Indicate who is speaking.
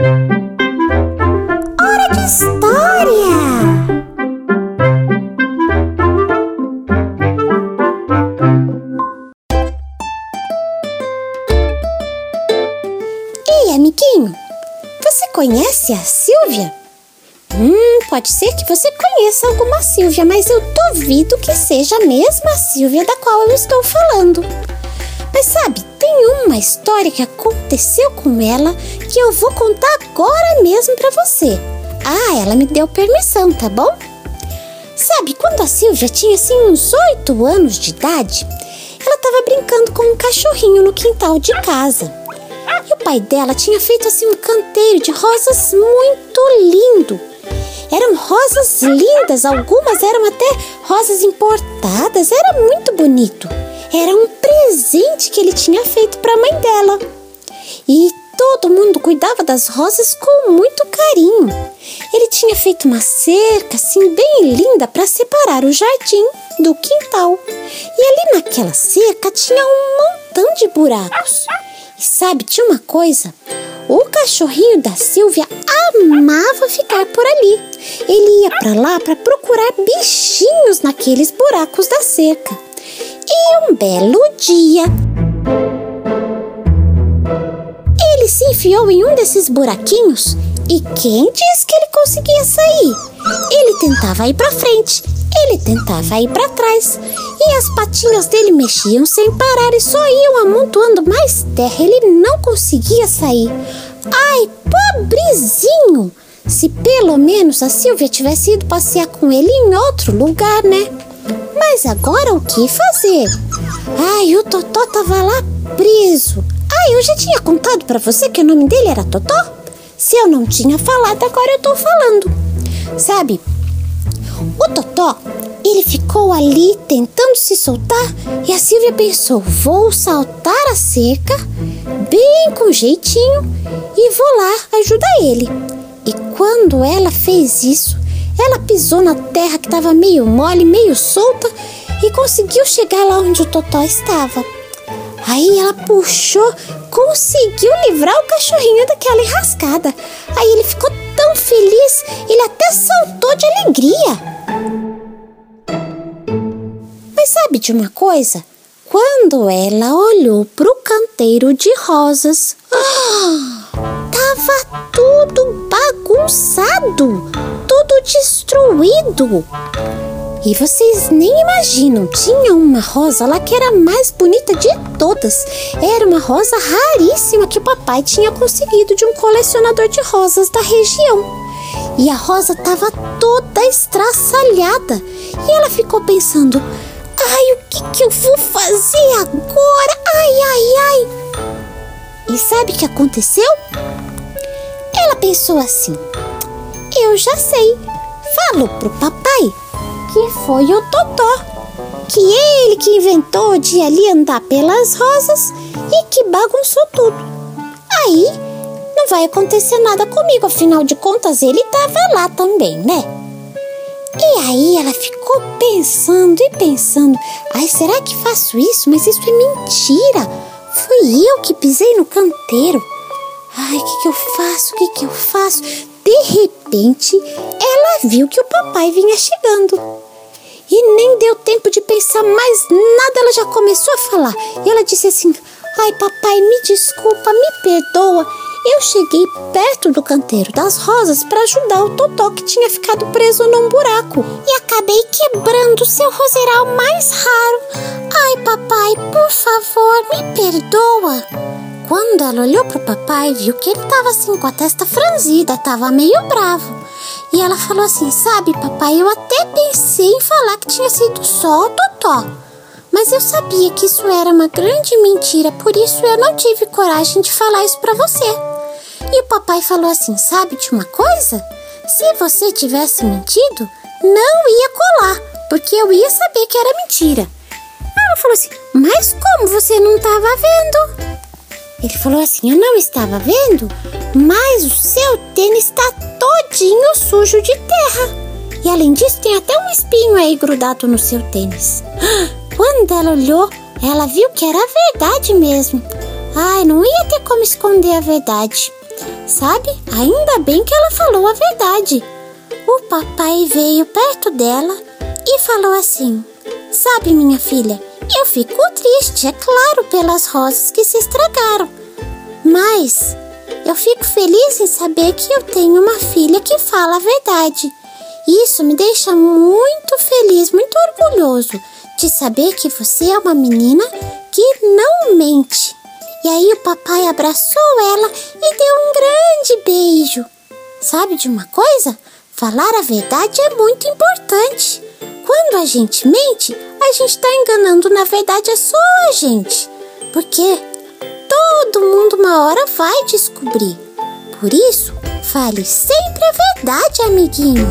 Speaker 1: Hora de história! Ei, amiguinho, você conhece a Silvia? Hum, pode ser que você conheça alguma Silvia, mas eu duvido que seja a mesma Silvia da qual eu estou falando. Mas sabe, tem uma história que aconteceu com ela que eu vou contar agora mesmo para você. Ah, ela me deu permissão, tá bom? Sabe, quando a Silvia tinha assim uns oito anos de idade, ela estava brincando com um cachorrinho no quintal de casa. E o pai dela tinha feito assim um canteiro de rosas muito lindo. Eram rosas lindas, algumas eram até rosas importadas, era muito bonito. Era um presente que ele tinha feito para a mãe dela. E todo mundo cuidava das rosas com muito carinho. Ele tinha feito uma cerca assim bem linda para separar o jardim do quintal. E ali naquela cerca tinha um montão de buracos. E sabe, tinha uma coisa? O cachorrinho da Silvia amava ficar por ali. Ele ia para lá para procurar bichinhos naqueles buracos da cerca. E um belo dia, ele se enfiou em um desses buraquinhos e quem disse que ele conseguia sair? Ele tentava ir para frente, ele tentava ir para trás e as patinhas dele mexiam sem parar e só iam amontoando mais terra. Ele não conseguia sair. Ai, pobrezinho! Se pelo menos a Silvia tivesse ido passear com ele em outro lugar, né? Mas agora o que fazer? Ai, o Totó tava lá preso. Ai, eu já tinha contado para você que o nome dele era Totó? Se eu não tinha falado, agora eu tô falando. Sabe, o Totó, ele ficou ali tentando se soltar e a Silvia pensou: vou saltar a cerca bem com jeitinho e vou lá ajudar ele. E quando ela fez isso, ela pisou na terra que estava meio mole, meio solta e conseguiu chegar lá onde o Totó estava. Aí ela puxou, conseguiu livrar o cachorrinho daquela enrascada. Aí ele ficou tão feliz, ele até saltou de alegria. Mas sabe de uma coisa? Quando ela olhou para o canteiro de rosas, tava tudo bagunçado, destruído. E vocês nem imaginam, tinha uma rosa lá que era a mais bonita de todas. Era uma rosa raríssima que o papai tinha conseguido de um colecionador de rosas da região. E a rosa estava toda estraçalhada. E ela ficou pensando: ai, o que, que eu vou fazer agora? Ai, ai, ai. E sabe o que aconteceu? Ela pensou assim: eu já sei. Falou pro papai que foi o Totó, que ele que inventou de ali andar pelas rosas e que bagunçou tudo. Aí não vai acontecer nada comigo, afinal de contas ele estava lá também, né? E aí ela ficou pensando e pensando: ai, será que faço isso? Mas isso é mentira. Fui eu que pisei no canteiro. Ai, o que, que eu faço? O que, que eu faço? De repente, ela viu que o papai vinha chegando. E nem deu tempo de pensar mais nada, ela já começou a falar. E ela disse assim: Ai, papai, me desculpa, me perdoa. Eu cheguei perto do canteiro das rosas para ajudar o Totó que tinha ficado preso num buraco e acabei quebrando seu roseral mais raro. Ai, papai, por favor, me perdoa. Quando ela olhou pro papai, viu que ele tava assim com a testa franzida, tava meio bravo. E ela falou assim: Sabe, papai, eu até pensei em falar que tinha sido só o Totó. Mas eu sabia que isso era uma grande mentira, por isso eu não tive coragem de falar isso para você. E o papai falou assim: Sabe de uma coisa? Se você tivesse mentido, não ia colar, porque eu ia saber que era mentira. Ela falou assim: Mas como você não estava vendo? Ele falou assim: Eu não estava vendo, mas o seu tênis está todinho sujo de terra. E além disso, tem até um espinho aí grudado no seu tênis. Quando ela olhou, ela viu que era verdade mesmo. Ai, não ia ter como esconder a verdade. Sabe, ainda bem que ela falou a verdade. O papai veio perto dela e falou assim: Sabe, minha filha, eu fico triste, é claro, pelas rosas que se estragaram. Mas eu fico feliz em saber que eu tenho uma filha que fala a verdade. Isso me deixa muito feliz, muito orgulhoso de saber que você é uma menina que não mente. E aí o papai abraçou ela e deu um grande beijo. Sabe de uma coisa? Falar a verdade é muito importante. Quando a gente mente, a gente está enganando, na verdade é só a gente. Porque todo mundo uma hora vai descobrir. Por isso, fale sempre a verdade, amiguinho.